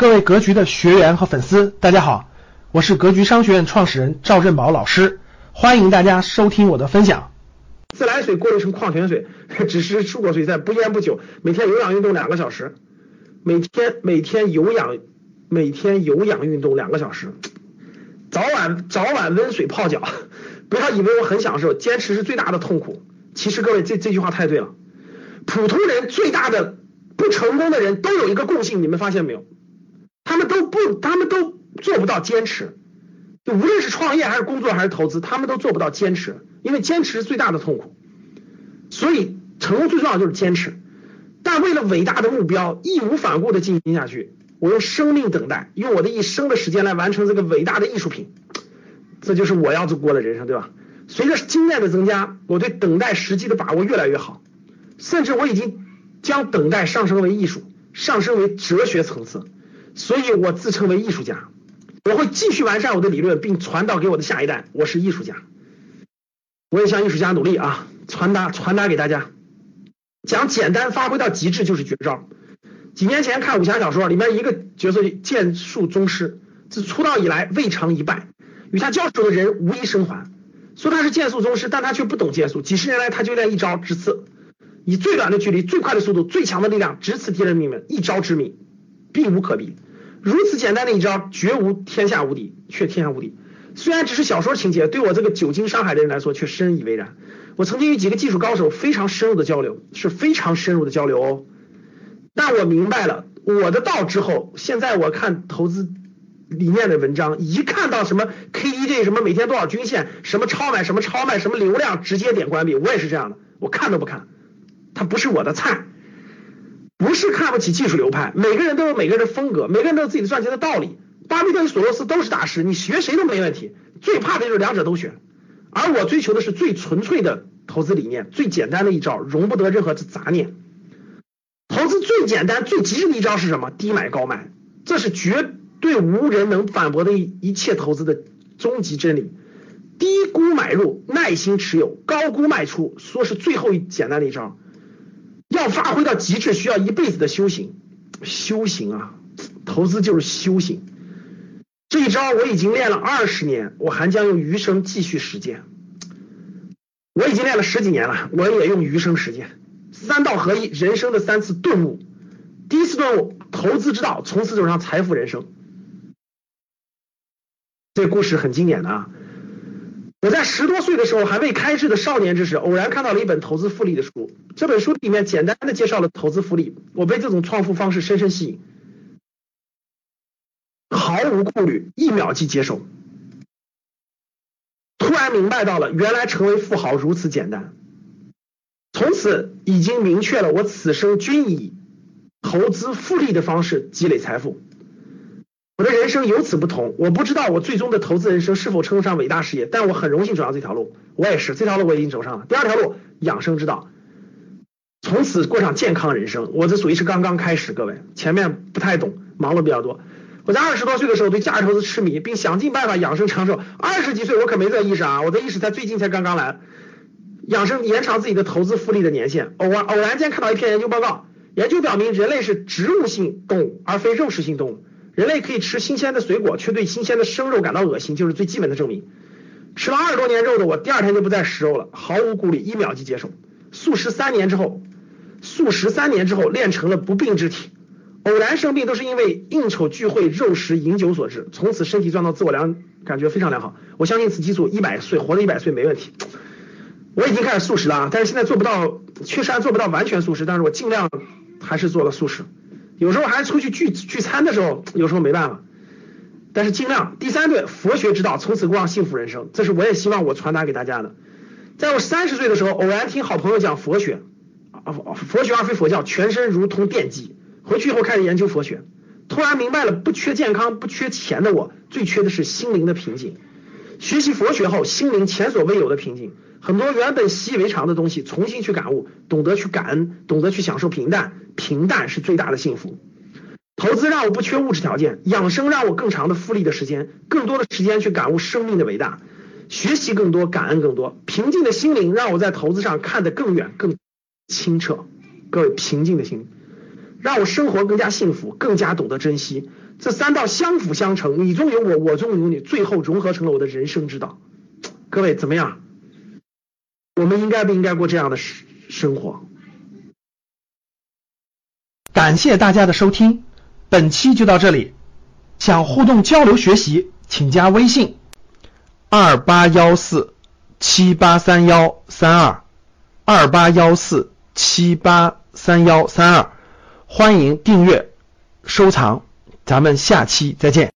各位格局的学员和粉丝，大家好，我是格局商学院创始人赵振宝老师，欢迎大家收听我的分享。自来水过滤成矿泉水，只是漱口水，在不烟不酒，每天有氧运动两个小时，每天每天有氧每天有氧运动两个小时，早晚早晚温水泡脚，不要以为我很享受，坚持是最大的痛苦。其实各位这这句话太对了，普通人最大的不成功的人都有一个共性，你们发现没有？他们都不，他们都做不到坚持，就无论是创业还是工作还是投资，他们都做不到坚持，因为坚持是最大的痛苦。所以成功最重要就是坚持。但为了伟大的目标，义无反顾的进行下去，我用生命等待，用我的一生的时间来完成这个伟大的艺术品，这就是我要过的人生，对吧？随着经验的增加，我对等待时机的把握越来越好，甚至我已经将等待上升为艺术，上升为哲学层次。所以我自称为艺术家，我会继续完善我的理论，并传导给我的下一代。我是艺术家，我也向艺术家努力啊，传达传达给大家。讲简单发挥到极致就是绝招。几年前看武侠小说，里面一个角色剑术宗师，自出道以来未尝一败，与他交手的人无一生还。说他是剑术宗师，但他却不懂剑术，几十年来他就练一招直刺，以最短的距离、最快的速度、最强的力量直刺敌人命门，一招致命。避无可避，如此简单的一招，绝无天下无敌，却天下无敌。虽然只是小说情节，对我这个久经商海的人来说，却深以为然。我曾经与几个技术高手非常深入的交流，是非常深入的交流哦。但我明白了我的道之后，现在我看投资理念的文章，一看到什么 KDJ 什么每天多少均线，什么超买什么超卖什么流量，直接点关闭。我也是这样的，我看都不看，它不是我的菜。不是看不起技术流派，每个人都有每个人的风格，每个人都有自己的赚钱的道理。巴菲特与索罗斯都是大师，你学谁都没问题。最怕的就是两者都学，而我追求的是最纯粹的投资理念，最简单的一招，容不得任何的杂念。投资最简单、最极致的一招是什么？低买高卖，这是绝对无人能反驳的一一切投资的终极真理。低估买入，耐心持有，高估卖出，说是最后一简单的一招。要发挥到极致，需要一辈子的修行。修行啊，投资就是修行。这一招我已经练了二十年，我还将用余生继续实践。我已经练了十几年了，我也用余生实践。三道合一，人生的三次顿悟。第一次顿悟，投资之道，从此走上财富人生。这故事很经典的啊。我在十多岁的时候，还未开智的少年之时，偶然看到了一本投资复利的书。这本书里面简单的介绍了投资复利，我被这种创富方式深深吸引，毫无顾虑，一秒即接受。突然明白到了，原来成为富豪如此简单。从此已经明确了，我此生均以投资复利的方式积累财富。我的人生由此不同，我不知道我最终的投资人生是否称得上伟大事业，但我很荣幸走上这条路。我也是，这条路我已经走上了。第二条路，养生之道，从此过上健康人生。我这属于是刚刚开始，各位前面不太懂，忙碌比较多。我在二十多岁的时候对价值投资痴迷，并想尽办法养生长寿。二十几岁我可没这意识啊，我的意识才最近才刚刚来。养生延长自己的投资复利的年限。偶然偶然间看到一篇研究报告，研究表明人类是植物性动物，而非肉食性动物。人类可以吃新鲜的水果，却对新鲜的生肉感到恶心，就是最基本的证明。吃了二十多年肉的我，第二天就不再食肉了，毫无顾虑，一秒即接受。素食三年之后，素食三年之后练成了不病之体。偶然生病都是因为应酬聚会、肉食、饮酒所致。从此身体状态自我良感觉非常良好。我相信此激素一百岁活了一百岁没问题。我已经开始素食了，但是现在做不到，确实还做不到完全素食，但是我尽量还是做了素食。有时候还出去聚聚餐的时候，有时候没办法，但是尽量。第三对佛学之道，从此过上幸福人生，这是我也希望我传达给大家的。在我三十岁的时候，偶然听好朋友讲佛学，啊佛学而非佛教，全身如同电击。回去以后开始研究佛学，突然明白了，不缺健康、不缺钱的我，最缺的是心灵的平静。学习佛学后，心灵前所未有的平静。很多原本习以为常的东西，重新去感悟，懂得去感恩，懂得去享受平淡，平淡是最大的幸福。投资让我不缺物质条件，养生让我更长的复利的时间，更多的时间去感悟生命的伟大，学习更多，感恩更多。平静的心灵让我在投资上看得更远、更清澈。各位，平静的心让我生活更加幸福，更加懂得珍惜。这三道相辅相成，你中有我，我中有你，最后融合成了我的人生之道。各位怎么样？我们应该不应该过这样的生生活？感谢大家的收听，本期就到这里。想互动交流学习，请加微信二八幺四七八三幺三二二八幺四七八三幺三二，欢迎订阅收藏，咱们下期再见。